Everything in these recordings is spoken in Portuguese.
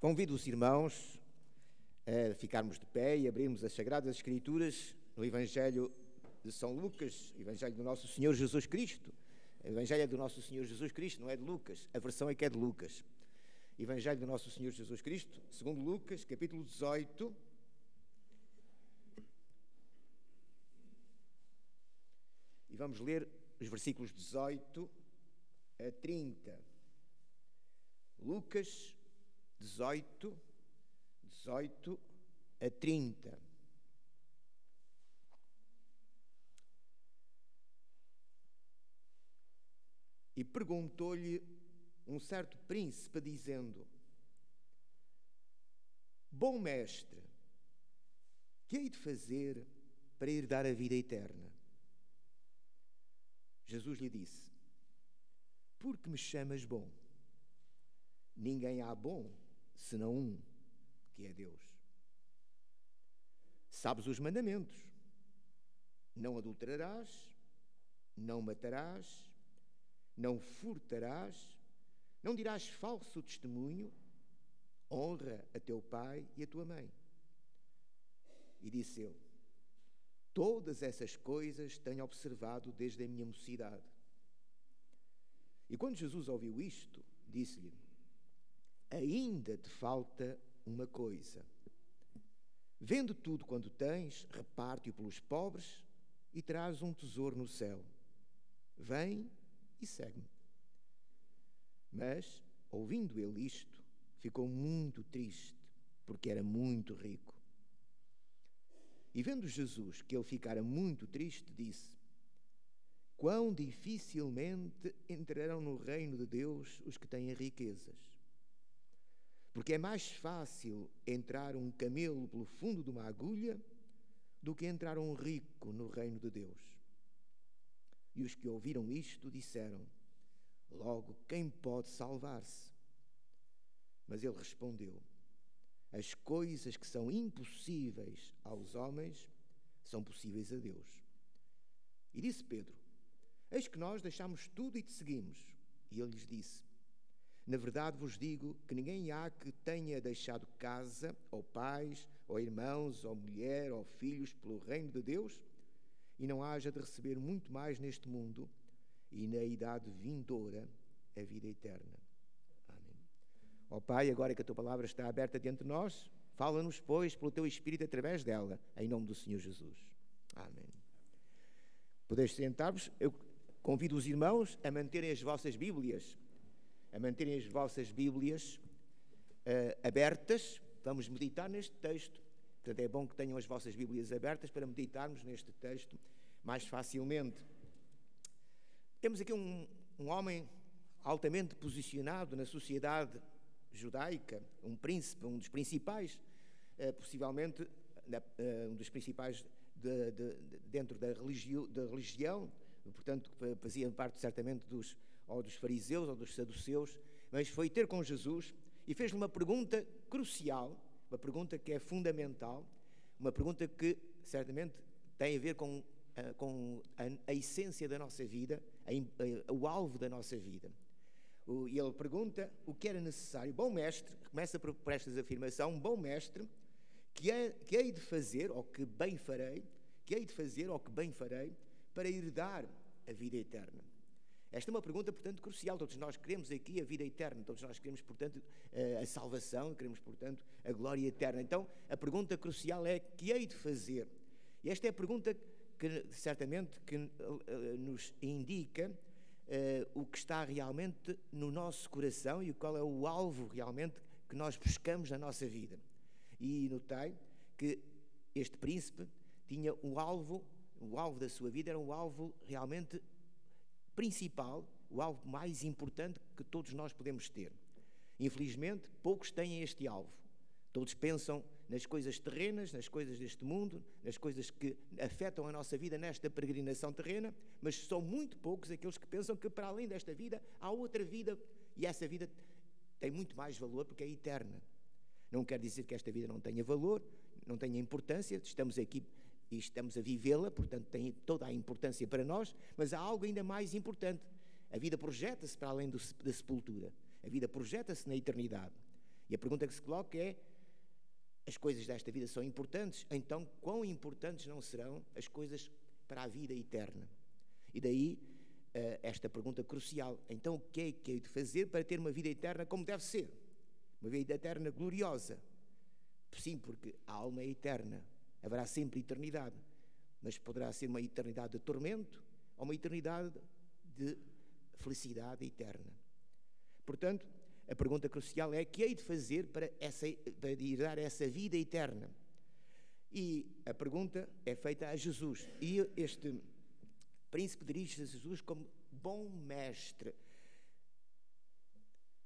Convido os irmãos a ficarmos de pé e abrirmos as Sagradas Escrituras no Evangelho de São Lucas, Evangelho do Nosso Senhor Jesus Cristo. Evangelho é do Nosso Senhor Jesus Cristo, não é de Lucas. A versão é que é de Lucas. Evangelho do Nosso Senhor Jesus Cristo, segundo Lucas, capítulo 18. E vamos ler os versículos 18 a 30. Lucas 18, 18 a 30. E perguntou-lhe um certo príncipe, dizendo: Bom mestre, que hei de fazer para ir dar a vida eterna? Jesus lhe disse: Por que me chamas bom? Ninguém há bom senão um, que é Deus. Sabes os mandamentos: não adulterarás, não matarás, não furtarás, não dirás falso testemunho, honra a teu pai e a tua mãe. E disse ele: Todas essas coisas tenho observado desde a minha mocidade. E quando Jesus ouviu isto, disse-lhe: ainda te falta uma coisa. Vende tudo quanto tens, reparte-o pelos pobres e traz um tesouro no céu. Vem e segue-me. Mas, ouvindo ele isto, ficou muito triste, porque era muito rico. E vendo Jesus que ele ficara muito triste, disse: Quão dificilmente entrarão no reino de Deus os que têm riquezas. Porque é mais fácil entrar um camelo pelo fundo de uma agulha do que entrar um rico no reino de Deus. E os que ouviram isto disseram: Logo, quem pode salvar-se? Mas ele respondeu: As coisas que são impossíveis aos homens são possíveis a Deus. E disse Pedro: Eis que nós deixamos tudo e te seguimos. E ele lhes disse: na verdade vos digo que ninguém há que tenha deixado casa, ou pais, ou irmãos, ou mulher, ou filhos pelo reino de Deus, e não haja de receber muito mais neste mundo e na idade vindoura a vida eterna. Amém. Ó Pai, agora que a tua palavra está aberta diante de nós, fala-nos, pois, pelo teu Espírito através dela, em nome do Senhor Jesus. Amém. Podeis sentar-vos. Eu convido os irmãos a manterem as vossas Bíblias a manterem as vossas Bíblias uh, abertas. Vamos meditar neste texto. Portanto, é bom que tenham as vossas Bíblias abertas para meditarmos neste texto mais facilmente. Temos aqui um, um homem altamente posicionado na sociedade judaica, um príncipe, um dos principais, uh, possivelmente uh, um dos principais de, de, de, dentro da, religio, da religião, portanto, fazia parte certamente dos, ou dos fariseus ou dos saduceus, mas foi ter com Jesus e fez-lhe uma pergunta crucial, uma pergunta que é fundamental, uma pergunta que certamente tem a ver com, eh, com a, a essência da nossa vida, a, a, o alvo da nossa vida. E ele pergunta o que era necessário. Bom mestre, começa por, por esta afirmação, bom mestre, que, é, que hei de fazer, ou que bem farei, que hei de fazer, ou que bem farei, para herdar a vida eterna. Esta é uma pergunta, portanto, crucial. Todos nós queremos aqui a vida eterna, todos nós queremos, portanto, a salvação, queremos, portanto, a glória eterna. Então, a pergunta crucial é: que hei de fazer? E esta é a pergunta que, certamente, que uh, nos indica uh, o que está realmente no nosso coração e qual é o alvo realmente que nós buscamos na nossa vida. E notei que este príncipe tinha um alvo, o alvo da sua vida era um alvo realmente principal, o alvo mais importante que todos nós podemos ter. Infelizmente, poucos têm este alvo. Todos pensam nas coisas terrenas, nas coisas deste mundo, nas coisas que afetam a nossa vida nesta peregrinação terrena, mas são muito poucos aqueles que pensam que para além desta vida há outra vida e essa vida tem muito mais valor porque é eterna. Não quer dizer que esta vida não tenha valor, não tenha importância, estamos aqui e estamos a vivê-la, portanto tem toda a importância para nós, mas há algo ainda mais importante. A vida projeta-se para além do, da sepultura. A vida projeta-se na eternidade. E a pergunta que se coloca é: as coisas desta vida são importantes, então quão importantes não serão as coisas para a vida eterna? E daí uh, esta pergunta crucial: então o que é que hei de fazer para ter uma vida eterna como deve ser? Uma vida eterna gloriosa. Sim, porque a alma é eterna, haverá sempre eternidade, mas poderá ser uma eternidade de tormento ou uma eternidade de felicidade eterna. Portanto, a pergunta crucial é: que hei de fazer para, essa, para essa vida eterna? E a pergunta é feita a Jesus. E este príncipe dirige-se a Jesus como bom mestre.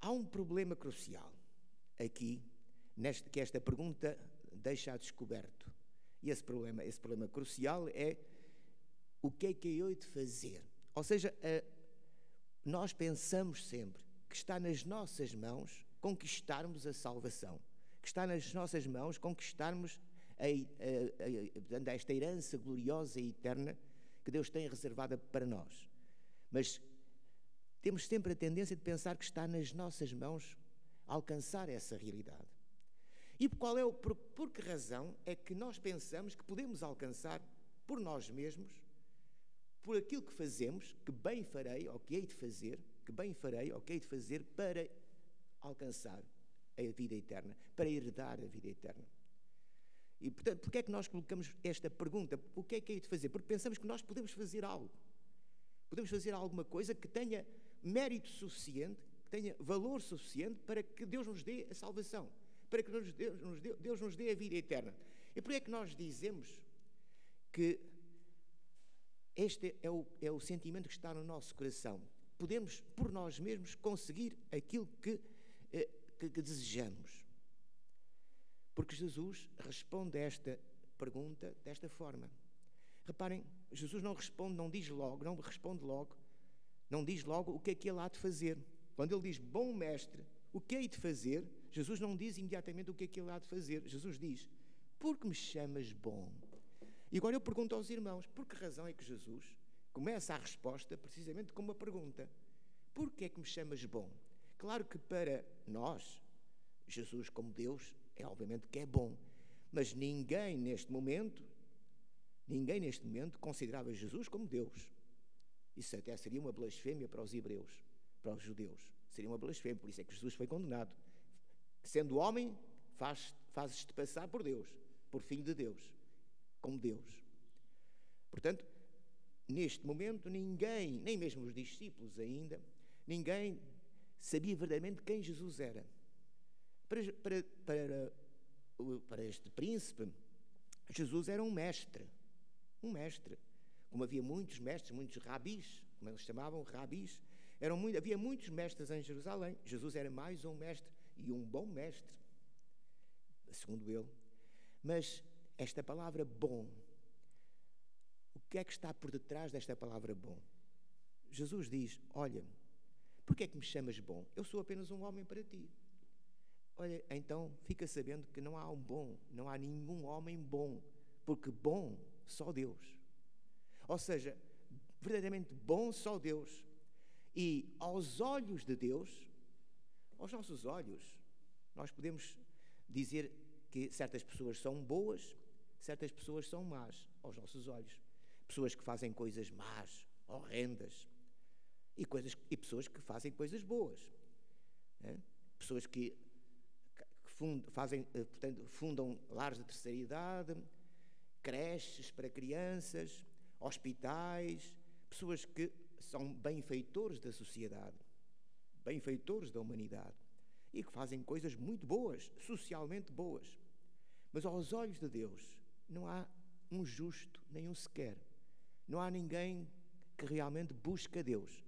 Há um problema crucial aqui, neste, que esta pergunta deixa a descoberto. E esse problema, esse problema crucial é o que é que eu hei de fazer? Ou seja, a, nós pensamos sempre que está nas nossas mãos conquistarmos a salvação, que está nas nossas mãos conquistarmos a, a, a, esta herança gloriosa e eterna que Deus tem reservada para nós. Mas temos sempre a tendência de pensar que está nas nossas mãos alcançar essa realidade. E qual é o, por, por que razão é que nós pensamos que podemos alcançar por nós mesmos, por aquilo que fazemos, que bem farei ou que hei de fazer, que bem farei, ou que hei de fazer para alcançar a vida eterna, para herdar a vida eterna. E, portanto, porquê é que nós colocamos esta pergunta? O que é que hei de fazer? Porque pensamos que nós podemos fazer algo. Podemos fazer alguma coisa que tenha mérito suficiente, que tenha valor suficiente para que Deus nos dê a salvação, para que Deus nos dê, Deus nos dê a vida eterna. E porquê é que nós dizemos que este é o, é o sentimento que está no nosso coração? podemos, por nós mesmos, conseguir aquilo que, eh, que, que desejamos. Porque Jesus responde a esta pergunta desta forma. Reparem, Jesus não responde, não diz logo, não responde logo, não diz logo o que é que ele há de fazer. Quando ele diz, bom mestre, o que hei de fazer? Jesus não diz imediatamente o que é que ele há de fazer. Jesus diz, porque me chamas bom? E agora eu pergunto aos irmãos, por que razão é que Jesus começa a resposta precisamente com uma pergunta: Por que é que me chamas bom? Claro que para nós, Jesus como Deus, é obviamente que é bom, mas ninguém neste momento, ninguém neste momento considerava Jesus como Deus. Isso até seria uma blasfémia para os hebreus, para os judeus. Seria uma blasfémia, por isso é que Jesus foi condenado. Sendo homem, faz, fazes-te passar por Deus, por filho de Deus, como Deus. Portanto, neste momento, ninguém, nem mesmo os discípulos ainda, ninguém sabia verdadeiramente quem Jesus era. Para, para, para, para este príncipe, Jesus era um mestre. Um mestre. Como havia muitos mestres, muitos rabis, como eles chamavam, rabis, eram muito, havia muitos mestres em Jerusalém. Jesus era mais um mestre e um bom mestre, segundo ele. Mas esta palavra bom que é que está por detrás desta palavra bom? Jesus diz: Olha, porquê é que me chamas bom? Eu sou apenas um homem para ti. Olha, então fica sabendo que não há um bom, não há nenhum homem bom, porque bom só Deus. Ou seja, verdadeiramente bom só Deus. E aos olhos de Deus, aos nossos olhos, nós podemos dizer que certas pessoas são boas, certas pessoas são más aos nossos olhos pessoas que fazem coisas más, horrendas, e, coisas, e pessoas que fazem coisas boas. Né? Pessoas que, que fund, fazem, eh, portanto, fundam lares de terceira idade, creches para crianças, hospitais, pessoas que são benfeitores da sociedade, benfeitores da humanidade e que fazem coisas muito boas, socialmente boas. Mas aos olhos de Deus não há um justo, nenhum sequer. Não há ninguém que realmente busca Deus.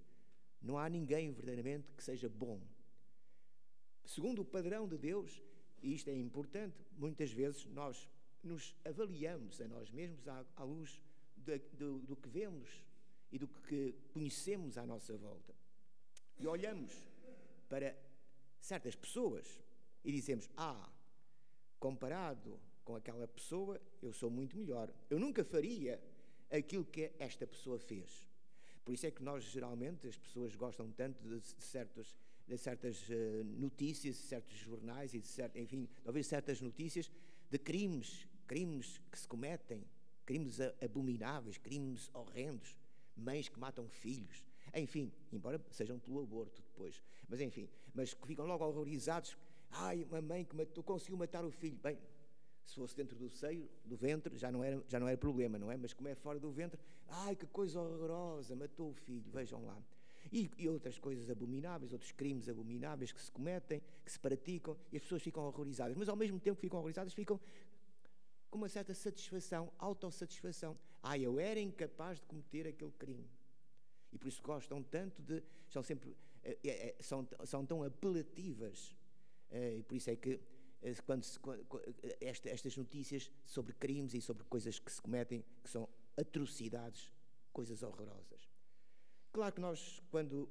Não há ninguém verdadeiramente que seja bom. Segundo o padrão de Deus, e isto é importante, muitas vezes nós nos avaliamos a nós mesmos à, à luz do que vemos e do que conhecemos à nossa volta. E olhamos para certas pessoas e dizemos: Ah, comparado com aquela pessoa, eu sou muito melhor. Eu nunca faria aquilo que esta pessoa fez. Por isso é que nós, geralmente, as pessoas gostam tanto de, certos de certas uh, notícias, de certos jornais e de enfim, talvez certas notícias de crimes, crimes que se cometem, crimes abomináveis, crimes horrendos, mães que matam filhos, enfim, embora sejam pelo aborto depois, mas enfim, mas que ficam logo horrorizados. Ai, uma mãe que matou, conseguiu matar o filho. Bem, se fosse dentro do seio, do ventre, já não era, já não era problema, não é? Mas como é fora do ventre, ai que coisa horrorosa, matou o filho, vejam lá. E, e, outras coisas abomináveis, outros crimes abomináveis que se cometem, que se praticam, e as pessoas ficam horrorizadas. Mas ao mesmo tempo que ficam horrorizadas, ficam com uma certa satisfação, autossatisfação. Ah, eu era incapaz de cometer aquele crime. E por isso gostam tanto de. São sempre. É, é, são, são tão apelativas. E por isso é que quando, se, esta, estas notícias sobre crimes e sobre coisas que se cometem, que são atrocidades, coisas horrorosas. Claro que nós, quando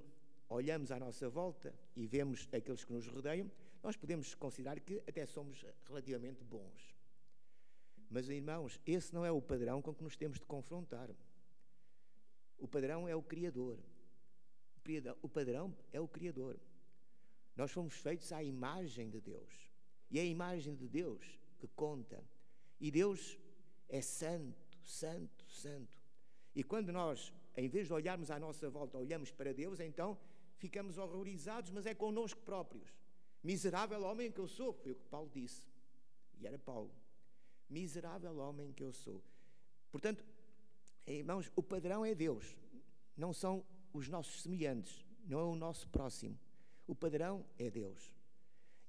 olhamos à nossa volta e vemos aqueles que nos rodeiam, nós podemos considerar que até somos relativamente bons. Mas, irmãos, esse não é o padrão com que nos temos de confrontar. O padrão é o Criador. O padrão é o Criador. Nós fomos feitos à imagem de Deus. E é a imagem de Deus que conta. E Deus é santo, santo, santo. E quando nós, em vez de olharmos à nossa volta, olhamos para Deus, então ficamos horrorizados, mas é connosco próprios. Miserável homem que eu sou, foi o que Paulo disse. E era Paulo. Miserável homem que eu sou. Portanto, irmãos, o padrão é Deus, não são os nossos semelhantes, não é o nosso próximo. O padrão é Deus.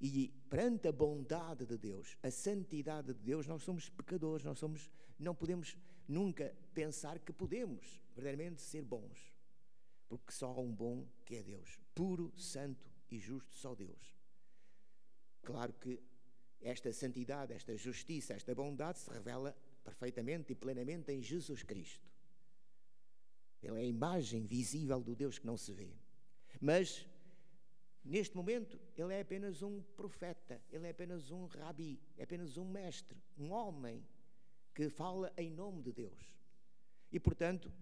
E perante a bondade de Deus, a santidade de Deus, nós somos pecadores, nós somos, não podemos nunca pensar que podemos verdadeiramente ser bons, porque só há um bom que é Deus, puro, santo e justo, só Deus. Claro que esta santidade, esta justiça, esta bondade se revela perfeitamente e plenamente em Jesus Cristo. Ele é a imagem visível do Deus que não se vê. Mas Neste momento, ele é apenas um profeta, ele é apenas um rabi, é apenas um mestre, um homem que fala em nome de Deus. E, portanto,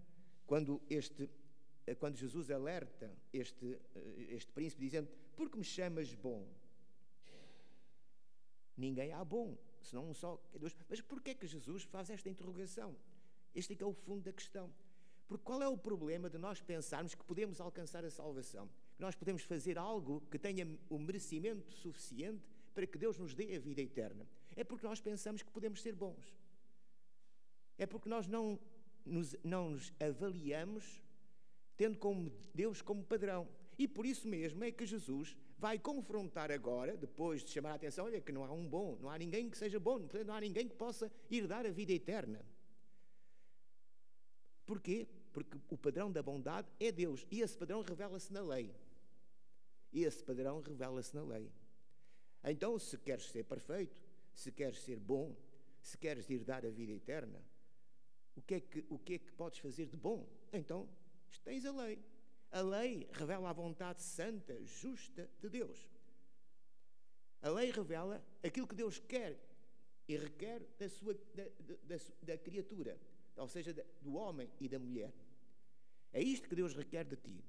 quando, este, quando Jesus alerta este, este príncipe, dizendo: Por que me chamas bom? Ninguém há bom, senão um só é Deus. Mas porquê é que Jesus faz esta interrogação? Este é que é o fundo da questão. Porque qual é o problema de nós pensarmos que podemos alcançar a salvação? que nós podemos fazer algo que tenha o merecimento suficiente para que Deus nos dê a vida eterna. É porque nós pensamos que podemos ser bons. É porque nós não nos, não nos avaliamos tendo como Deus como padrão. E por isso mesmo é que Jesus vai confrontar agora, depois de chamar a atenção, olha que não há um bom, não há ninguém que seja bom, não há ninguém que possa ir dar a vida eterna. Porquê? Porque o padrão da bondade é Deus e esse padrão revela-se na lei. Esse padrão revela-se na lei. Então, se queres ser perfeito, se queres ser bom, se queres ir dar a vida eterna, o que é que, o que, é que podes fazer de bom? Então, tens a lei. A lei revela a vontade santa, justa de Deus. A lei revela aquilo que Deus quer e requer da, sua, da, da, da criatura, ou seja, do homem e da mulher. É isto que Deus requer de ti.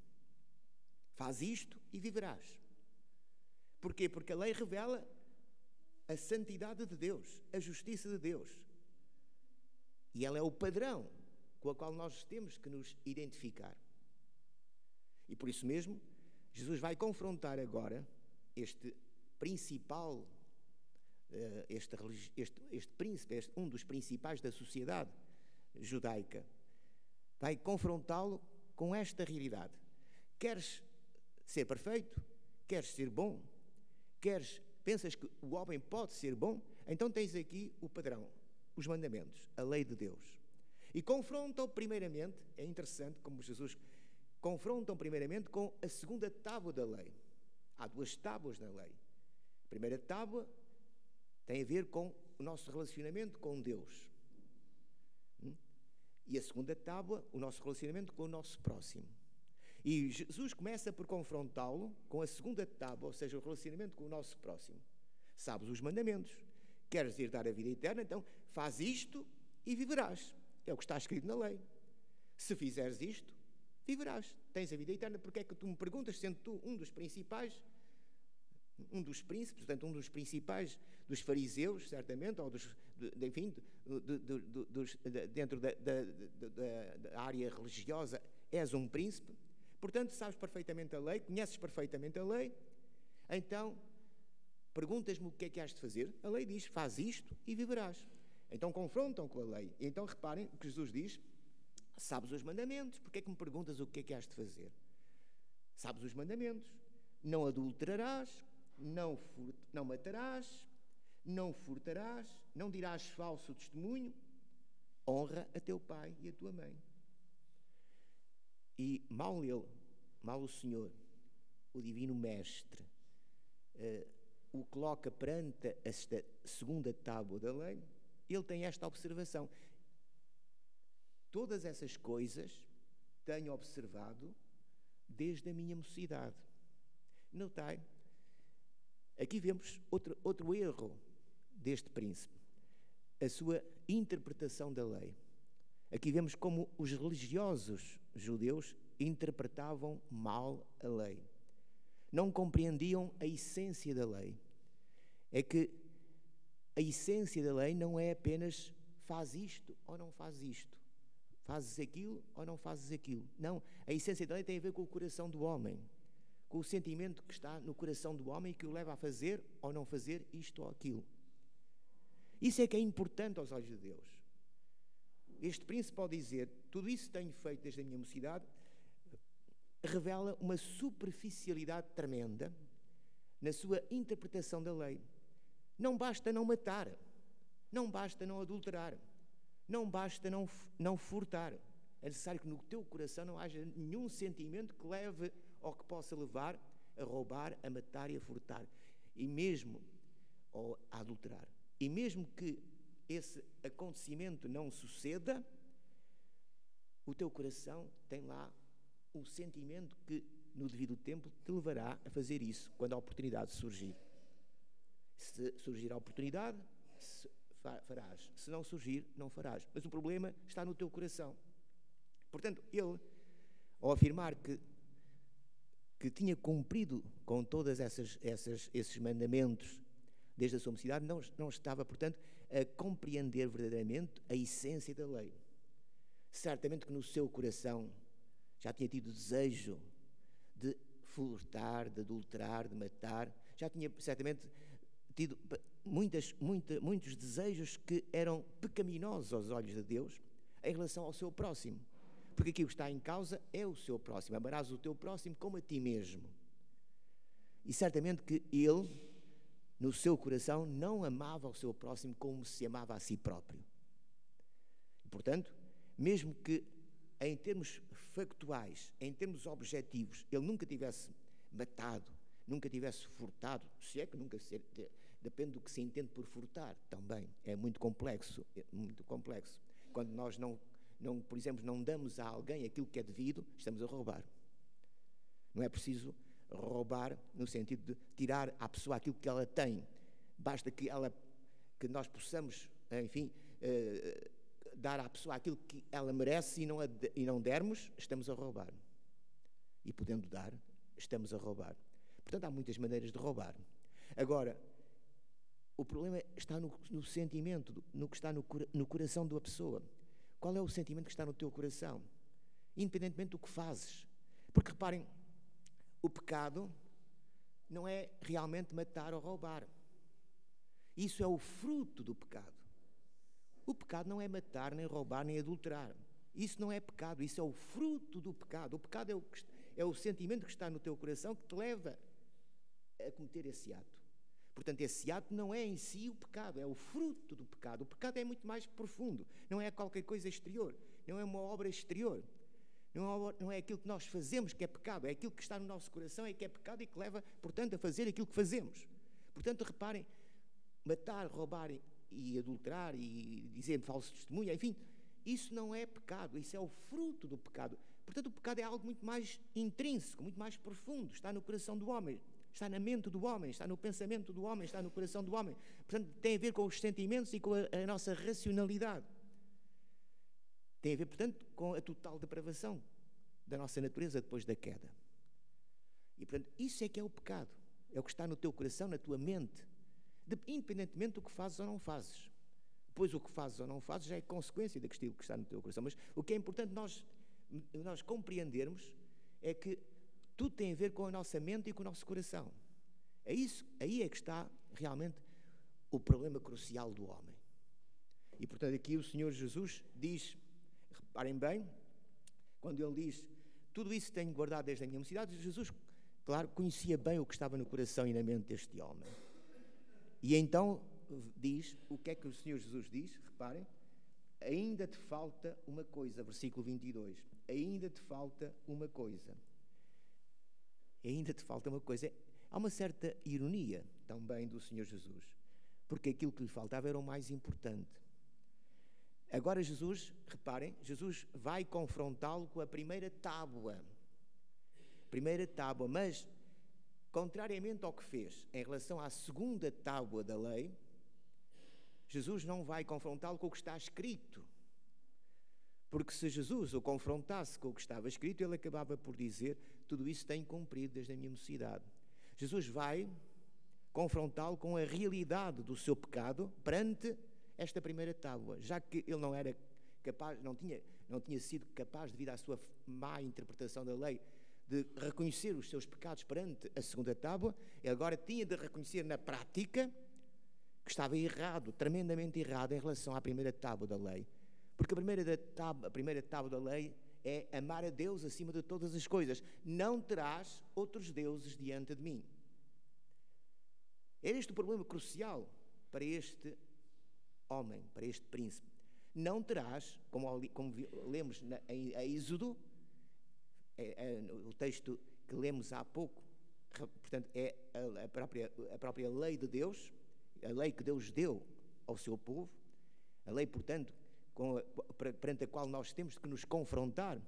Faz isto e viverás. Porquê? Porque a lei revela a santidade de Deus, a justiça de Deus. E ela é o padrão com o qual nós temos que nos identificar. E por isso mesmo, Jesus vai confrontar agora este principal, eh, este, este, este príncipe, este, um dos principais da sociedade judaica, vai confrontá-lo com esta realidade. Queres ser perfeito? Queres ser bom? Queres, pensas que o homem pode ser bom? Então tens aqui o padrão, os mandamentos, a lei de Deus. E confrontam primeiramente, é interessante como Jesus confrontam primeiramente com a segunda tábua da lei. Há duas tábuas na lei. A primeira tábua tem a ver com o nosso relacionamento com Deus. Hum? E a segunda tábua, o nosso relacionamento com o nosso próximo. E Jesus começa por confrontá-lo com a segunda tábua, ou seja, o relacionamento com o nosso próximo. Sabes os mandamentos. Queres ir dar a vida eterna? Então faz isto e viverás. É o que está escrito na lei. Se fizeres isto, viverás. Tens a vida eterna. Porque é que tu me perguntas, sendo tu um dos principais, um dos príncipes, portanto, um dos principais dos fariseus, certamente, ou dos, de, enfim, dos, dentro da, da, área religiosa, és um príncipe. Portanto, sabes perfeitamente a lei, conheces perfeitamente a lei. Então, perguntas-me o que é que has de fazer. A lei diz: faz isto e viverás. Então confrontam com a lei. Então reparem o que Jesus diz: sabes os mandamentos, porque é que me perguntas o que é que has de fazer? Sabes os mandamentos: não adulterarás, não, furt, não matarás, não furtarás, não dirás falso testemunho, honra a teu pai e a tua mãe. E mal ele, mal o Senhor, o Divino Mestre, uh, o coloca perante esta segunda tábua da lei, ele tem esta observação. Todas essas coisas tenho observado desde a minha mocidade. Notai, aqui vemos outro, outro erro deste príncipe, a sua interpretação da lei. Aqui vemos como os religiosos judeus interpretavam mal a lei. Não compreendiam a essência da lei. É que a essência da lei não é apenas faz isto ou não faz isto. Fazes aquilo ou não fazes aquilo. Não, a essência da lei tem a ver com o coração do homem, com o sentimento que está no coração do homem que o leva a fazer ou não fazer isto ou aquilo. Isso é que é importante aos olhos de Deus. Este príncipe pode dizer: tudo isso tenho feito desde a minha mocidade, revela uma superficialidade tremenda na sua interpretação da lei. Não basta não matar, não basta não adulterar, não basta não, não furtar. É necessário que no teu coração não haja nenhum sentimento que leve ou que possa levar a roubar, a matar e a furtar. E mesmo ou a adulterar. E mesmo que esse acontecimento não suceda, o teu coração tem lá o sentimento que, no devido tempo, te levará a fazer isso quando a oportunidade surgir. Se surgir a oportunidade, farás. Se não surgir, não farás. Mas o problema está no teu coração. Portanto, ele, ao afirmar que, que tinha cumprido com todos esses mandamentos desde a sua mocidade, não, não estava, portanto, a compreender verdadeiramente a essência da lei. Certamente que no seu coração já tinha tido desejo de furtar, de adulterar, de matar, já tinha certamente tido muitas, muita, muitos desejos que eram pecaminosos aos olhos de Deus em relação ao seu próximo. Porque aqui o que está em causa é o seu próximo. Amarás o teu próximo como a ti mesmo. E certamente que ele no seu coração, não amava o seu próximo como se amava a si próprio. E, portanto, mesmo que em termos factuais, em termos objetivos, ele nunca tivesse matado, nunca tivesse furtado, se é que nunca depende do que se entende por furtar também, é muito complexo, é muito complexo. Quando nós não, não, por exemplo, não damos a alguém aquilo que é devido, estamos a roubar. Não é preciso roubar no sentido de tirar à pessoa aquilo que ela tem. Basta que ela que nós possamos, enfim, eh, dar à pessoa aquilo que ela merece e não, a, e não dermos, estamos a roubar. E podendo dar, estamos a roubar. Portanto, há muitas maneiras de roubar. Agora, o problema está no, no sentimento, no que está no, no coração da pessoa. Qual é o sentimento que está no teu coração? Independentemente do que fazes. Porque reparem, o pecado não é realmente matar ou roubar. Isso é o fruto do pecado. O pecado não é matar, nem roubar, nem adulterar. Isso não é pecado, isso é o fruto do pecado. O pecado é o, é o sentimento que está no teu coração que te leva a cometer esse ato. Portanto, esse ato não é em si o pecado, é o fruto do pecado. O pecado é muito mais profundo, não é qualquer coisa exterior, não é uma obra exterior. Não é, não é aquilo que nós fazemos que é pecado, é aquilo que está no nosso coração é que é pecado e que leva, portanto, a fazer aquilo que fazemos. Portanto, reparem, matar, roubar e adulterar e dizer falso testemunho, enfim, isso não é pecado, isso é o fruto do pecado. Portanto, o pecado é algo muito mais intrínseco, muito mais profundo, está no coração do homem, está na mente do homem, está no pensamento do homem, está no coração do homem. Portanto, tem a ver com os sentimentos e com a, a nossa racionalidade. Tem a ver, portanto, com a total depravação da nossa natureza depois da queda. E portanto, isso é que é o pecado. É o que está no teu coração, na tua mente, de, independentemente do que fazes ou não fazes. Depois o que fazes ou não fazes já é consequência daquilo que está no teu coração. Mas o que é importante nós, nós compreendermos é que tudo tem a ver com a nossa mente e com o nosso coração. É isso, aí é que está realmente o problema crucial do homem. E portanto aqui o Senhor Jesus diz, reparem bem, quando ele diz, tudo isso tenho guardado desde a minha mocidade, Jesus, claro, conhecia bem o que estava no coração e na mente deste homem. E então diz, o que é que o Senhor Jesus diz? Reparem, ainda te falta uma coisa, versículo 22. Ainda te falta uma coisa. Ainda te falta uma coisa. Há uma certa ironia também do Senhor Jesus, porque aquilo que lhe faltava era o mais importante. Agora Jesus, reparem, Jesus vai confrontá-lo com a primeira tábua. Primeira tábua, mas contrariamente ao que fez em relação à segunda tábua da lei, Jesus não vai confrontá-lo com o que está escrito. Porque se Jesus o confrontasse com o que estava escrito, ele acabava por dizer: Tudo isso tem cumprido desde a minha mocidade. Jesus vai confrontá-lo com a realidade do seu pecado perante esta primeira tábua, já que ele não era capaz, não tinha, não tinha sido capaz, devido à sua má interpretação da lei, de reconhecer os seus pecados perante a segunda tábua, ele agora tinha de reconhecer na prática que estava errado, tremendamente errado em relação à primeira tábua da lei. Porque a primeira tábua, a primeira tábua da lei é amar a Deus acima de todas as coisas. Não terás outros deuses diante de mim. É este o problema crucial para este homem, para este príncipe. Não terás, como, como lemos na, em, Êxodo, é, é, o texto que lemos há pouco, portanto, é a, a, própria, a própria lei de Deus, a lei que Deus deu ao seu povo, a lei, portanto, perante a qual nós temos que nos confrontar,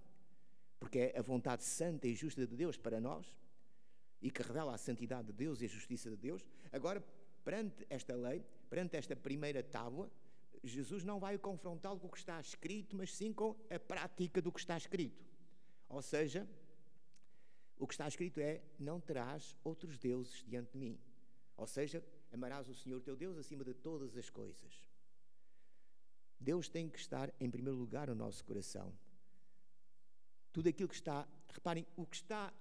porque é a vontade santa e justa de Deus para nós, e que revela a santidade de Deus e a justiça de Deus. Agora, perante esta lei, perante esta primeira tábua, Jesus não vai confrontá-lo com o que está escrito, mas sim com a prática do que está escrito. Ou seja, o que está escrito é: Não terás outros deuses diante de mim. Ou seja, amarás o Senhor teu Deus acima de todas as coisas. Deus tem que estar em primeiro lugar no nosso coração. Tudo aquilo que está, reparem, o que está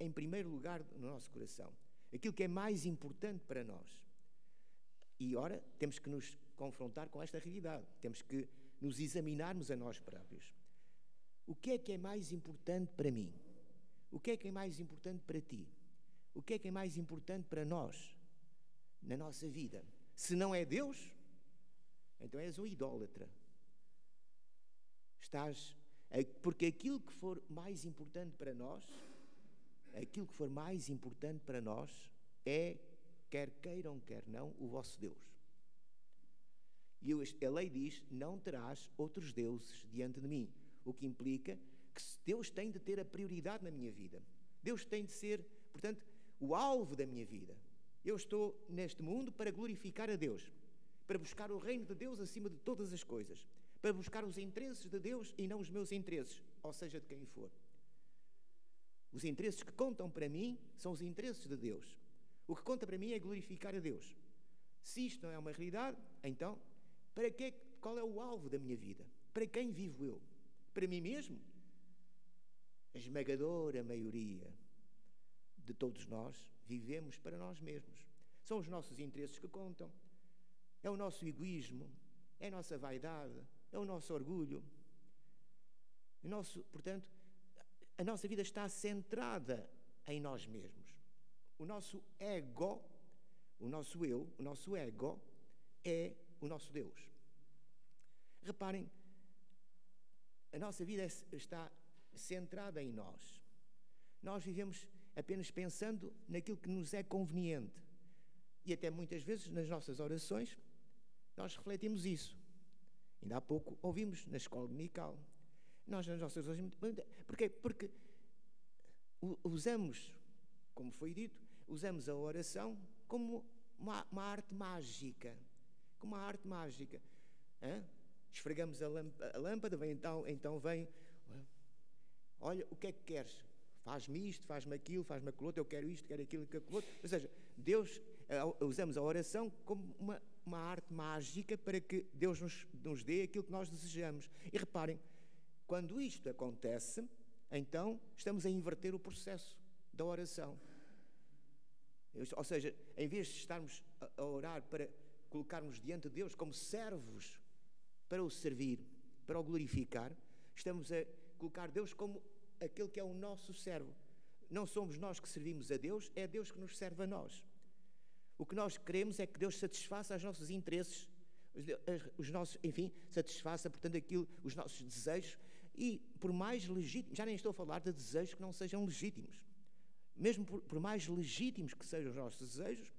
em primeiro lugar no nosso coração, aquilo que é mais importante para nós. E ora, temos que nos confrontar com esta realidade, temos que nos examinarmos a nós próprios. O que é que é mais importante para mim? O que é que é mais importante para ti? O que é que é mais importante para nós na nossa vida? Se não é Deus, então és um idólatra. Estás. Porque aquilo que for mais importante para nós, aquilo que for mais importante para nós é, quer queiram, quer não, o vosso Deus. E a lei diz: não terás outros deuses diante de mim. O que implica que Deus tem de ter a prioridade na minha vida. Deus tem de ser, portanto, o alvo da minha vida. Eu estou neste mundo para glorificar a Deus, para buscar o reino de Deus acima de todas as coisas, para buscar os interesses de Deus e não os meus interesses, ou seja, de quem for. Os interesses que contam para mim são os interesses de Deus. O que conta para mim é glorificar a Deus. Se isto não é uma realidade, então, para que, qual é o alvo da minha vida? Para quem vivo eu? Para mim mesmo? A esmagadora maioria de todos nós vivemos para nós mesmos. São os nossos interesses que contam. É o nosso egoísmo, é a nossa vaidade, é o nosso orgulho. O nosso, portanto, a nossa vida está centrada em nós mesmos. O nosso ego, o nosso eu, o nosso ego é o nosso Deus. Reparem, a nossa vida está centrada em nós. Nós vivemos apenas pensando naquilo que nos é conveniente. E até muitas vezes nas nossas orações nós refletimos isso. Ainda há pouco ouvimos na escola dominical. Nós nas nossas. Porquê? Porque usamos, como foi dito, usamos a oração como uma, uma arte mágica. Como uma arte mágica. Hã? Esfregamos a lâmpada, a lâmpada vem então, então vem Olha, o que é que queres? Faz-me isto, faz-me aquilo, faz-me aquilo outro, eu quero isto, quero aquilo, quero aquilo outro. Ou seja, Deus, usamos a oração como uma, uma arte mágica para que Deus nos, nos dê aquilo que nós desejamos. E reparem, quando isto acontece, então estamos a inverter o processo da oração. Ou seja, em vez de estarmos a orar para colocarmos diante de Deus como servos para o servir, para o glorificar, estamos a colocar Deus como aquele que é o nosso servo. Não somos nós que servimos a Deus, é Deus que nos serve a nós. O que nós queremos é que Deus satisfaça os nossos interesses, os nossos, enfim, satisfaça, portanto, aquilo, os nossos desejos, e por mais legítimos, já nem estou a falar de desejos que não sejam legítimos, mesmo por, por mais legítimos que sejam os nossos desejos,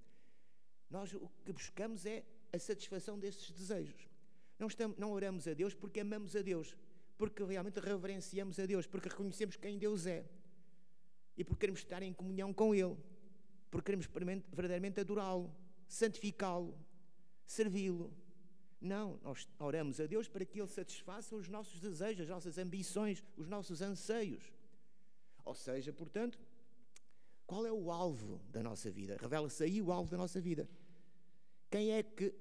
nós o que buscamos é a satisfação desses desejos. Não, estamos, não oramos a Deus porque amamos a Deus, porque realmente reverenciamos a Deus, porque reconhecemos quem Deus é e porque queremos estar em comunhão com Ele, porque queremos verdadeiramente adorá-lo, santificá-lo, servi-lo. Não, nós oramos a Deus para que Ele satisfaça os nossos desejos, as nossas ambições, os nossos anseios. Ou seja, portanto, qual é o alvo da nossa vida? Revela-se aí o alvo da nossa vida. Quem é que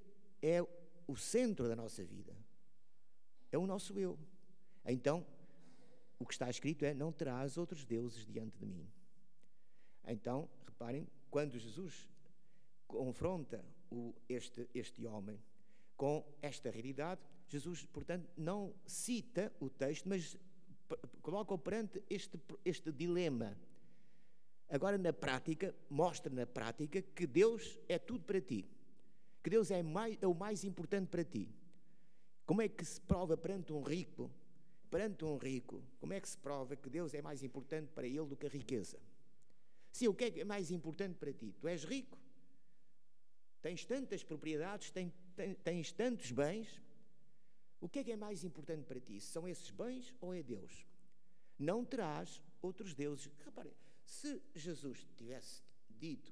é o centro da nossa vida? É o nosso eu. Então, o que está escrito é: Não terás outros deuses diante de mim. Então, reparem, quando Jesus confronta o, este, este homem com esta realidade, Jesus, portanto, não cita o texto, mas coloca-o perante este, este dilema. Agora, na prática, mostra na prática que Deus é tudo para ti, que Deus é, mais, é o mais importante para ti. Como é que se prova perante um rico? Perante um rico, como é que se prova que Deus é mais importante para ele do que a riqueza? Sim, o que é, é mais importante para ti? Tu és rico, tens tantas propriedades, tens, tens tantos bens. O que é que é mais importante para ti? São esses bens ou é Deus? Não terás outros deuses. Reparem, se Jesus tivesse dito: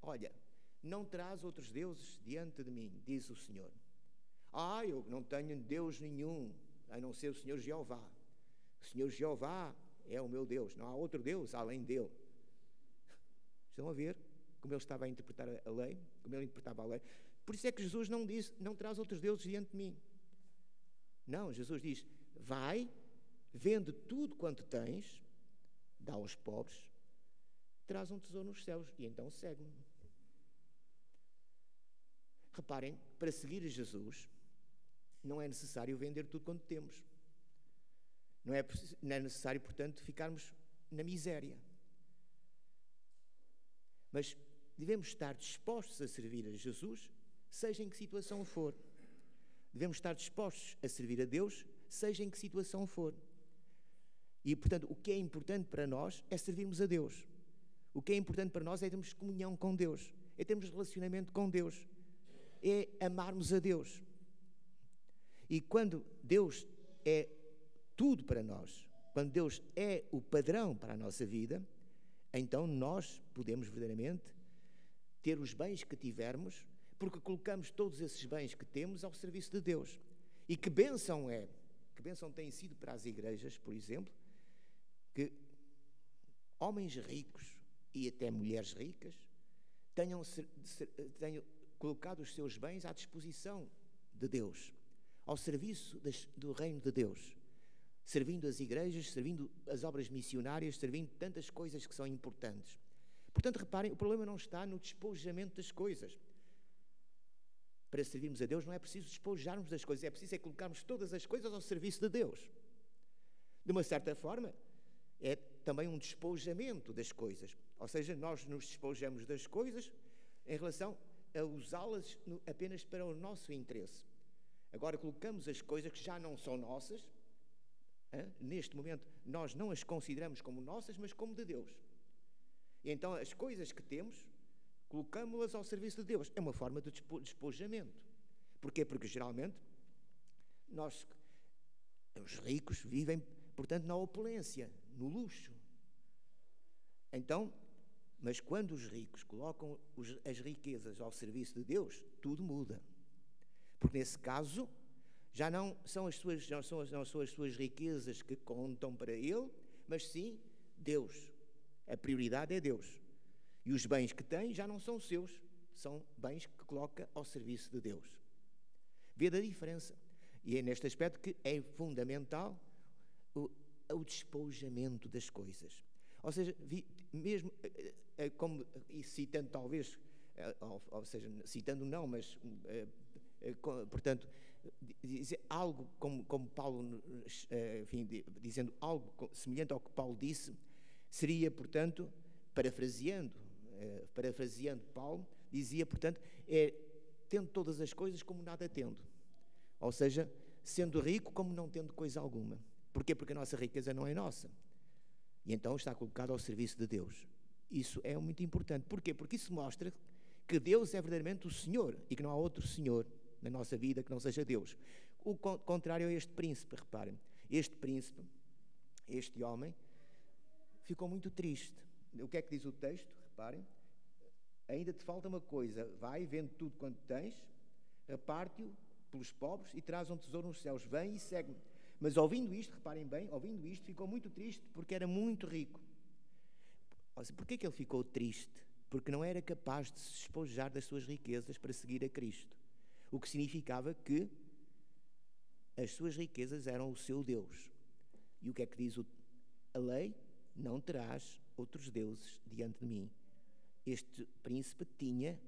Olha, não terás outros deuses diante de mim, diz o Senhor. Ah, eu não tenho Deus nenhum, a não ser o Senhor Jeová. O Senhor Jeová é o meu Deus, não há outro Deus além dele. Estão a ver como ele estava a interpretar a lei, como ele interpretava a lei. Por isso é que Jesus não disse: Não traz outros deuses diante de mim. Não, Jesus diz: Vai, vende tudo quanto tens dá aos pobres, traz um tesouro nos céus e então segue-me. Reparem, para seguir Jesus, não é necessário vender tudo quanto temos. Não é, não é necessário, portanto, ficarmos na miséria. Mas devemos estar dispostos a servir a Jesus, seja em que situação for. Devemos estar dispostos a servir a Deus, seja em que situação for. E, portanto, o que é importante para nós é servirmos a Deus. O que é importante para nós é termos comunhão com Deus, é termos relacionamento com Deus, é amarmos a Deus. E quando Deus é tudo para nós, quando Deus é o padrão para a nossa vida, então nós podemos verdadeiramente ter os bens que tivermos, porque colocamos todos esses bens que temos ao serviço de Deus. E que bênção é, que bênção tem sido para as igrejas, por exemplo, que homens ricos e até mulheres ricas tenham, tenham colocado os seus bens à disposição de Deus, ao serviço do reino de Deus, servindo as igrejas, servindo as obras missionárias, servindo tantas coisas que são importantes. Portanto, reparem, o problema não está no despojamento das coisas. Para servirmos a Deus não é preciso despojarmos das coisas, é preciso é colocarmos todas as coisas ao serviço de Deus. De uma certa forma, é também um despojamento das coisas. Ou seja, nós nos despojamos das coisas em relação a usá-las apenas para o nosso interesse. Agora colocamos as coisas que já não são nossas? Neste momento nós não as consideramos como nossas, mas como de Deus. E então as coisas que temos, colocamos-las ao serviço de Deus. É uma forma de despojamento. Porquê? Porque geralmente nós, os ricos, vivem, portanto, na opulência, no luxo. Então, mas quando os ricos colocam as riquezas ao serviço de Deus, tudo muda. Porque nesse caso, já não são as suas, não são, não são as suas riquezas que contam para ele, mas sim Deus. A prioridade é Deus. E os bens que tem já não são seus, são bens que coloca ao serviço de Deus. Vê da diferença. E é neste aspecto que é fundamental o, o despojamento das coisas. Ou seja, vi, mesmo eh, eh, como, e citando talvez, eh, ou, ou seja, citando não, mas portanto, dizer algo como, como Paulo, enfim, dizendo algo semelhante ao que Paulo disse, seria, portanto, parafraseando, parafraseando Paulo, dizia, portanto, é tendo todas as coisas como nada tendo. Ou seja, sendo rico como não tendo coisa alguma. Porquê? Porque a nossa riqueza não é nossa. E então está colocada ao serviço de Deus. Isso é muito importante. Porquê? Porque isso mostra que Deus é verdadeiramente o Senhor e que não há outro Senhor na nossa vida que não seja Deus. O contrário é este príncipe, reparem. Este príncipe, este homem, ficou muito triste. O que é que diz o texto? Reparem. Ainda te falta uma coisa. Vai, vende tudo quanto tens, reparte-o pelos pobres e traz um tesouro nos céus. Vem e segue-me. Mas ouvindo isto, reparem bem, ouvindo isto, ficou muito triste porque era muito rico. Porquê que ele ficou triste? Porque não era capaz de se despojar das suas riquezas para seguir a Cristo. O que significava que as suas riquezas eram o seu Deus. E o que é que diz a lei? Não terás outros deuses diante de mim. Este príncipe tinha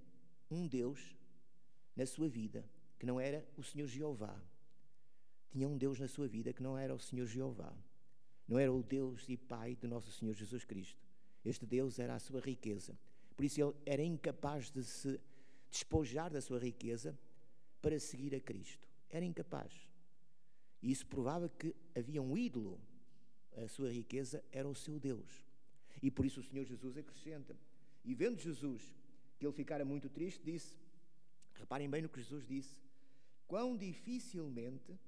um Deus na sua vida, que não era o Senhor Jeová tinha um Deus na sua vida que não era o Senhor Jeová, não era o Deus e Pai de nosso Senhor Jesus Cristo. Este Deus era a sua riqueza. Por isso ele era incapaz de se despojar da sua riqueza para seguir a Cristo. Era incapaz. E isso provava que havia um ídolo. A sua riqueza era o seu Deus. E por isso o Senhor Jesus acrescenta. E vendo Jesus que ele ficara muito triste, disse: Reparem bem no que Jesus disse. Quão dificilmente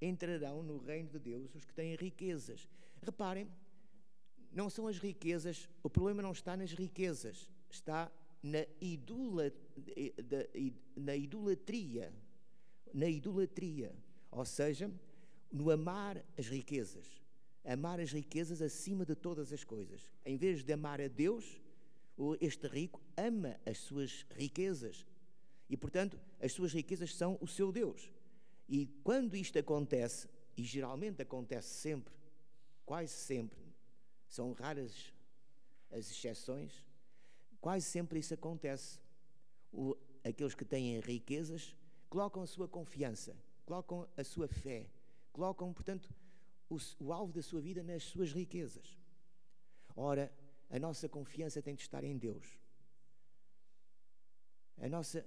entrarão no reino de Deus os que têm riquezas. Reparem, não são as riquezas, o problema não está nas riquezas, está na, idula, na idolatria. Na idolatria. Ou seja, no amar as riquezas. Amar as riquezas acima de todas as coisas. Em vez de amar a Deus, este rico ama as suas riquezas. E, portanto, as suas riquezas são o seu Deus. E quando isto acontece, e geralmente acontece sempre, quase sempre, são raras as exceções, quase sempre isso acontece. O, aqueles que têm riquezas colocam a sua confiança, colocam a sua fé, colocam, portanto, o, o alvo da sua vida nas suas riquezas. Ora, a nossa confiança tem de estar em Deus. A nossa,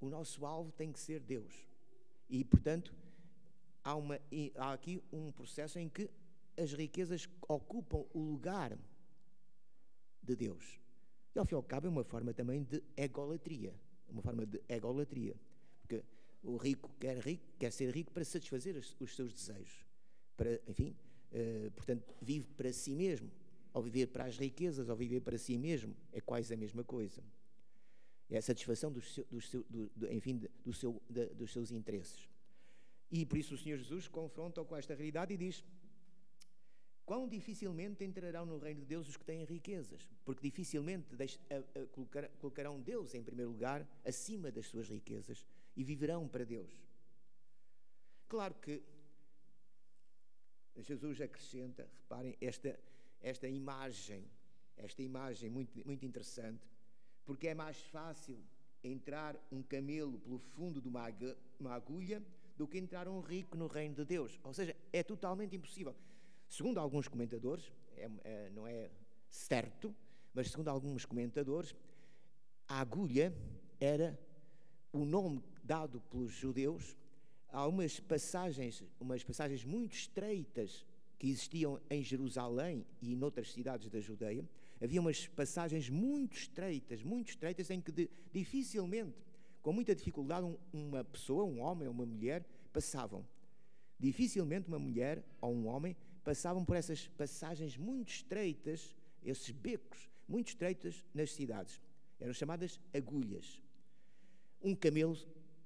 o nosso alvo tem que ser Deus. E, portanto, há, uma, há aqui um processo em que as riquezas ocupam o lugar de Deus. E, ao fim e ao cabo, é uma forma também de egolatria. Uma forma de egolatria. Porque o rico quer, rico, quer ser rico para satisfazer os, os seus desejos. Para, enfim, uh, portanto, vive para si mesmo. Ao viver para as riquezas, ao viver para si mesmo, é quase a mesma coisa. É a satisfação do seu, seu, do, do, enfim, seu, dos seus interesses. E por isso o Senhor Jesus confronta com esta realidade e diz: Quão dificilmente entrarão no reino de Deus os que têm riquezas, porque dificilmente colocarão Deus em primeiro lugar, acima das suas riquezas, e viverão para Deus. Claro que Jesus acrescenta, reparem, esta, esta imagem, esta imagem muito, muito interessante, porque é mais fácil entrar um camelo pelo fundo de uma agulha do que entrar um rico no reino de Deus. Ou seja, é totalmente impossível. Segundo alguns comentadores, é, é, não é certo, mas segundo alguns comentadores, a agulha era o nome dado pelos judeus a umas passagens, umas passagens muito estreitas que existiam em Jerusalém e em outras cidades da Judeia, havia umas passagens muito estreitas, muito estreitas, em que de, dificilmente, com muita dificuldade, um, uma pessoa, um homem ou uma mulher, passavam. Dificilmente uma mulher ou um homem passavam por essas passagens muito estreitas, esses becos muito estreitos nas cidades. Eram chamadas agulhas. Um camelo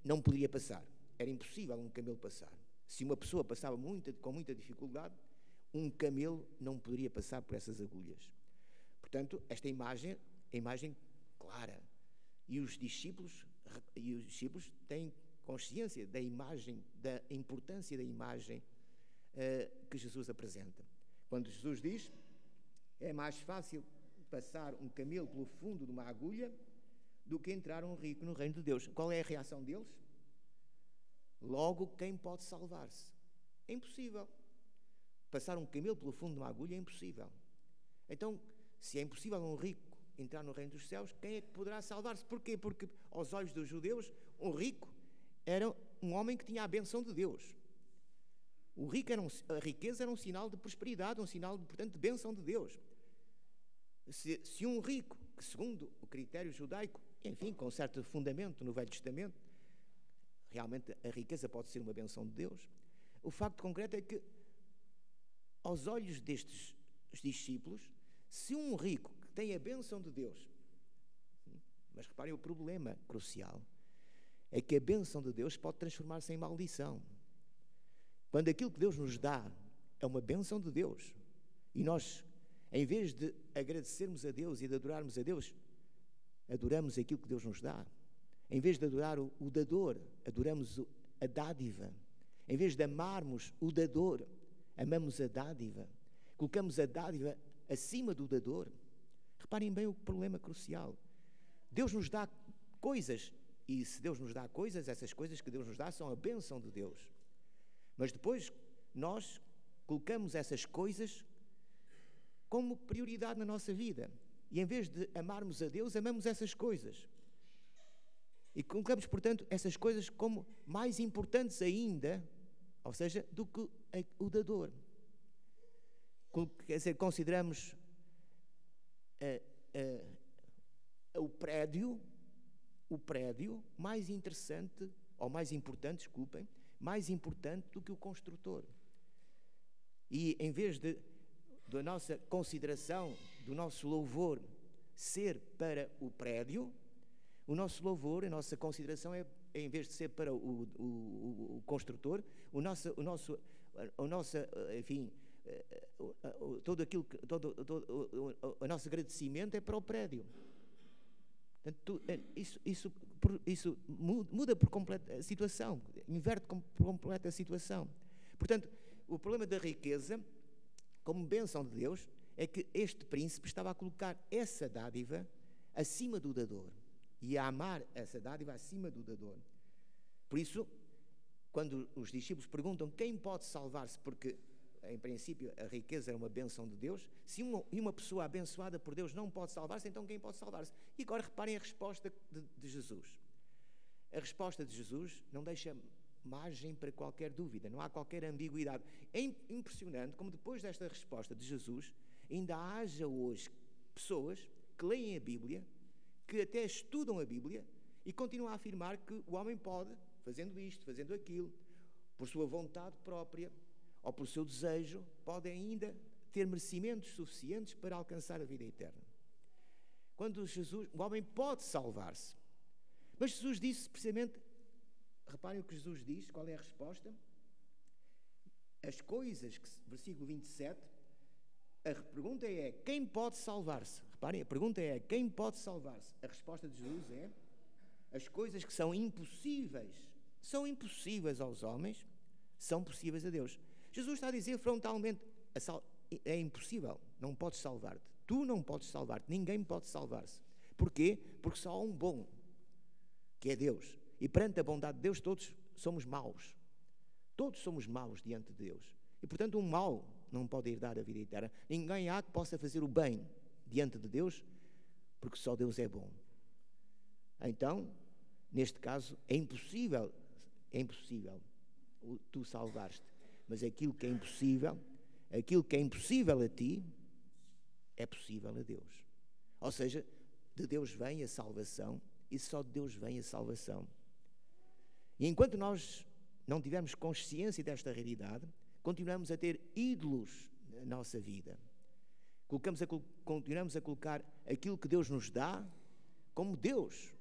não poderia passar. Era impossível um camelo passar. Se uma pessoa passava muito, com muita dificuldade, um camelo não poderia passar por essas agulhas. Portanto, esta imagem é imagem clara. E os discípulos, e os discípulos têm consciência da imagem, da importância da imagem uh, que Jesus apresenta. Quando Jesus diz, é mais fácil passar um camelo pelo fundo de uma agulha do que entrar um rico no reino de Deus. Qual é a reação deles? Logo, quem pode salvar-se? É impossível. Passar um camelo pelo fundo de uma agulha é impossível. Então, se é impossível um rico entrar no reino dos céus, quem é que poderá salvar-se? Porquê? Porque, aos olhos dos judeus, um rico era um homem que tinha a benção de Deus. Um, a riqueza era um sinal de prosperidade, um sinal, portanto, de benção de Deus. Se, se um rico, que segundo o critério judaico, enfim, com certo fundamento no Velho Testamento, realmente a riqueza pode ser uma benção de Deus, o facto concreto é que, aos olhos destes discípulos, se um rico que tem a benção de Deus, mas reparem o problema crucial, é que a benção de Deus pode transformar-se em maldição. Quando aquilo que Deus nos dá é uma benção de Deus, e nós, em vez de agradecermos a Deus e de adorarmos a Deus, adoramos aquilo que Deus nos dá. Em vez de adorar o, o dador, adoramos a dádiva. Em vez de amarmos o dador, amamos a dádiva. Colocamos a dádiva acima do dador. Reparem bem o problema crucial. Deus nos dá coisas, e se Deus nos dá coisas, essas coisas que Deus nos dá são a bênção de Deus. Mas depois nós colocamos essas coisas como prioridade na nossa vida. E em vez de amarmos a Deus, amamos essas coisas. E colocamos, portanto, essas coisas como mais importantes ainda, ou seja, do que o dador. Quer dizer, consideramos uh, uh, o prédio, o prédio mais interessante, ou mais importante, desculpem, mais importante do que o construtor. E em vez de da nossa consideração, do nosso louvor ser para o prédio, o nosso louvor, a nossa consideração é, em vez de ser para o, o, o construtor, o nosso, o nosso, a, a nossa, enfim, todo aquilo, todo, todo o, o nosso agradecimento é para o prédio. Portanto, é, isso, isso, isso muda por completo a situação, inverte por completo a situação. Portanto, o problema da riqueza, como bênção de Deus, é que este príncipe estava a colocar essa dádiva acima do dador e a amar essa dádiva acima do dador. Por isso, quando os discípulos perguntam quem pode salvar-se, porque em princípio, a riqueza é uma benção de Deus. Se uma, uma pessoa abençoada por Deus não pode salvar-se, então quem pode salvar-se? E agora reparem a resposta de, de Jesus. A resposta de Jesus não deixa margem para qualquer dúvida, não há qualquer ambiguidade. É impressionante como depois desta resposta de Jesus, ainda haja hoje pessoas que leem a Bíblia, que até estudam a Bíblia e continuam a afirmar que o homem pode, fazendo isto, fazendo aquilo, por sua vontade própria, ou pelo seu desejo, pode ainda ter merecimentos suficientes para alcançar a vida eterna. Quando Jesus, o homem pode salvar-se. Mas Jesus disse precisamente, reparem o que Jesus diz, qual é a resposta? As coisas que, versículo 27, a pergunta é: quem pode salvar-se? Reparem, a pergunta é: quem pode salvar-se? A resposta de Jesus é: as coisas que são impossíveis, são impossíveis aos homens, são possíveis a Deus. Jesus está a dizer frontalmente: é impossível, não podes salvar-te. Tu não podes salvar-te, ninguém pode salvar-se. Porquê? Porque só há um bom, que é Deus. E perante a bondade de Deus, todos somos maus. Todos somos maus diante de Deus. E portanto, um mal não pode ir dar a vida eterna. Ninguém há que possa fazer o bem diante de Deus, porque só Deus é bom. Então, neste caso, é impossível, é impossível tu salvar-te. Mas aquilo que é impossível, aquilo que é impossível a ti, é possível a Deus. Ou seja, de Deus vem a salvação e só de Deus vem a salvação. E enquanto nós não tivermos consciência desta realidade, continuamos a ter ídolos na nossa vida. Colocamos a, continuamos a colocar aquilo que Deus nos dá como Deus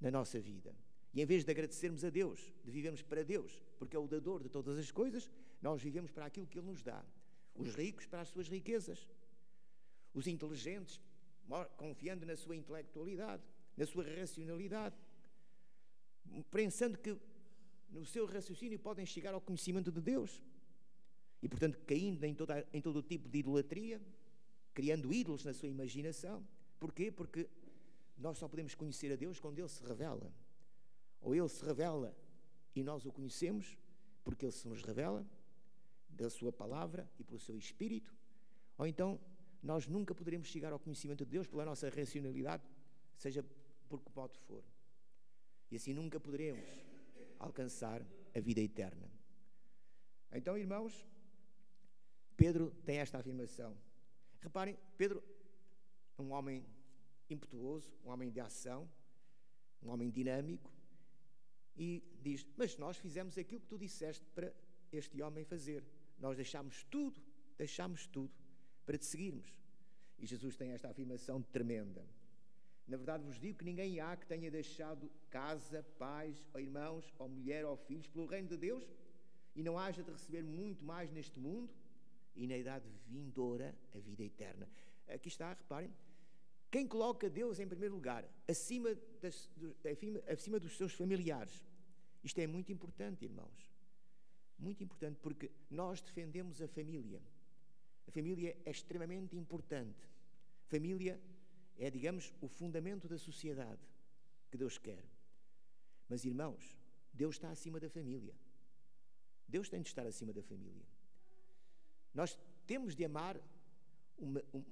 na nossa vida. E em vez de agradecermos a Deus, de vivermos para Deus, porque é o dador de todas as coisas, nós vivemos para aquilo que Ele nos dá. Os ricos para as suas riquezas. Os inteligentes confiando na sua intelectualidade, na sua racionalidade, pensando que no seu raciocínio podem chegar ao conhecimento de Deus. E, portanto, caindo em, toda, em todo o tipo de idolatria, criando ídolos na sua imaginação. Porquê? Porque nós só podemos conhecer a Deus quando Ele se revela. Ou Ele se revela e nós o conhecemos, porque Ele se nos revela, da Sua palavra e pelo Seu Espírito, ou então nós nunca poderemos chegar ao conhecimento de Deus pela nossa racionalidade, seja por que modo for. E assim nunca poderemos alcançar a vida eterna. Então, irmãos, Pedro tem esta afirmação. Reparem, Pedro é um homem impetuoso, um homem de ação, um homem dinâmico, e diz: Mas nós fizemos aquilo que tu disseste para este homem fazer. Nós deixámos tudo, deixámos tudo para te seguirmos. E Jesus tem esta afirmação tremenda. Na verdade, vos digo que ninguém há que tenha deixado casa, pais, ou irmãos, ou mulher, ou filhos, pelo reino de Deus, e não haja de receber muito mais neste mundo e na idade vindoura a vida eterna. Aqui está, reparem, quem coloca Deus em primeiro lugar, acima, das, acima, acima dos seus familiares. Isto é muito importante, irmãos. Muito importante, porque nós defendemos a família. A família é extremamente importante. Família é, digamos, o fundamento da sociedade que Deus quer. Mas, irmãos, Deus está acima da família. Deus tem de estar acima da família. Nós temos de amar, uma, um,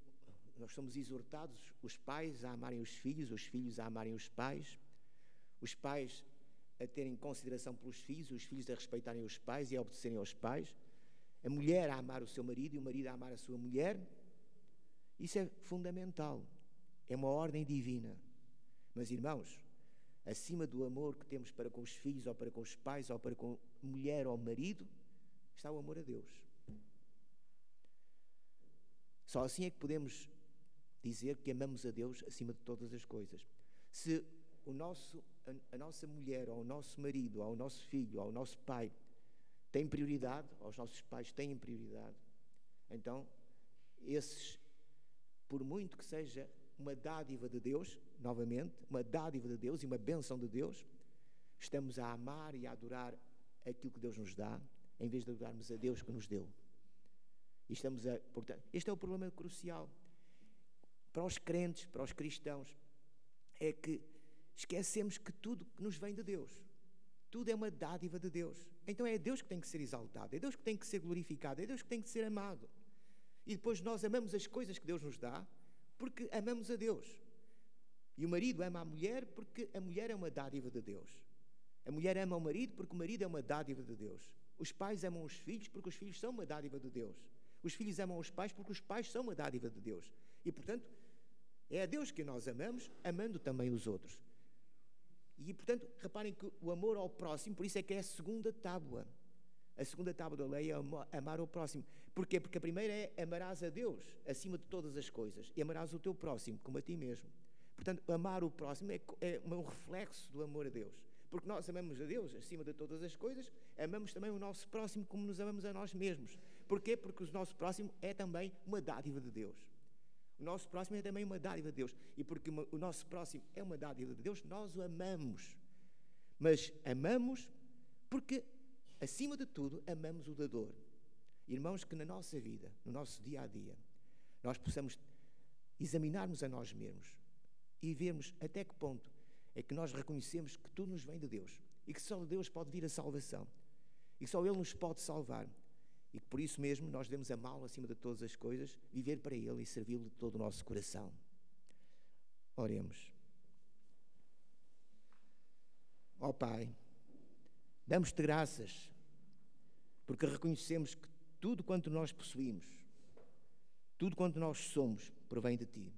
nós somos exortados, os pais a amarem os filhos, os filhos a amarem os pais, os pais a terem consideração pelos filhos, os filhos a respeitarem os pais e a obedecerem aos pais, a mulher a amar o seu marido e o marido a amar a sua mulher. Isso é fundamental. É uma ordem divina. Mas, irmãos, acima do amor que temos para com os filhos, ou para com os pais, ou para com mulher ou marido, está o amor a Deus. Só assim é que podemos dizer que amamos a Deus acima de todas as coisas. Se o nosso, a, nossa mulher, ou o nosso marido, ou o nosso filho, ou o nosso pai tem prioridade, ou os nossos pais têm prioridade, então esses, por muito que seja uma dádiva de Deus, novamente, uma dádiva de Deus e uma bênção de Deus, estamos a amar e a adorar aquilo que Deus nos dá, em vez de adorarmos a Deus que nos deu. E estamos a, portanto, este é o problema crucial para os crentes, para os cristãos, é que esquecemos que tudo nos vem de Deus, tudo é uma dádiva de Deus. Então é Deus que tem que ser exaltado, é Deus que tem que ser glorificado, é Deus que tem que ser amado. E depois nós amamos as coisas que Deus nos dá porque amamos a Deus. E o marido ama a mulher porque a mulher é uma dádiva de Deus. A mulher ama o marido porque o marido é uma dádiva de Deus. Os pais amam os filhos porque os filhos são uma dádiva de Deus. Os filhos amam os pais porque os pais são uma dádiva de Deus. E, portanto, é a Deus que nós amamos, amando também os outros. E, portanto, reparem que o amor ao próximo, por isso é que é a segunda tábua. A segunda tábua da lei é amar ao próximo. Porquê? Porque a primeira é amarás a Deus acima de todas as coisas e amarás o teu próximo como a ti mesmo. Portanto, amar o próximo é, é um reflexo do amor a Deus. Porque nós amamos a Deus acima de todas as coisas, amamos também o nosso próximo como nos amamos a nós mesmos. Porquê? Porque o nosso próximo é também uma dádiva de Deus. O nosso próximo é também uma dádiva de Deus. E porque o nosso próximo é uma dádiva de Deus, nós o amamos. Mas amamos porque, acima de tudo, amamos o dador. Irmãos, que na nossa vida, no nosso dia a dia, nós possamos examinarmos a nós mesmos e vermos até que ponto é que nós reconhecemos que tudo nos vem de Deus e que só de Deus pode vir a salvação e que só Ele nos pode salvar e que por isso mesmo nós devemos amá-lo acima de todas as coisas, viver para Ele e servi-lo de todo o nosso coração. Oremos. Ó oh, Pai, damos-te graças porque reconhecemos que tudo quanto nós possuímos, tudo quanto nós somos, provém de Ti.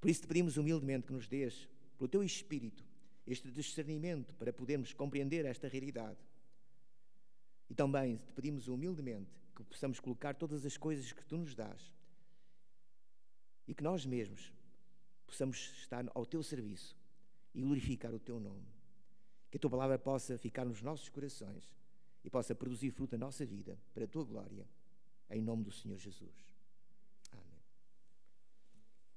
Por isso te pedimos humildemente que nos dês, pelo Teu Espírito, este discernimento para podermos compreender esta realidade e também te pedimos humildemente que possamos colocar todas as coisas que tu nos dás e que nós mesmos possamos estar ao teu serviço e glorificar o teu nome. Que a tua palavra possa ficar nos nossos corações e possa produzir fruto na nossa vida para a tua glória. em nome do Senhor Jesus.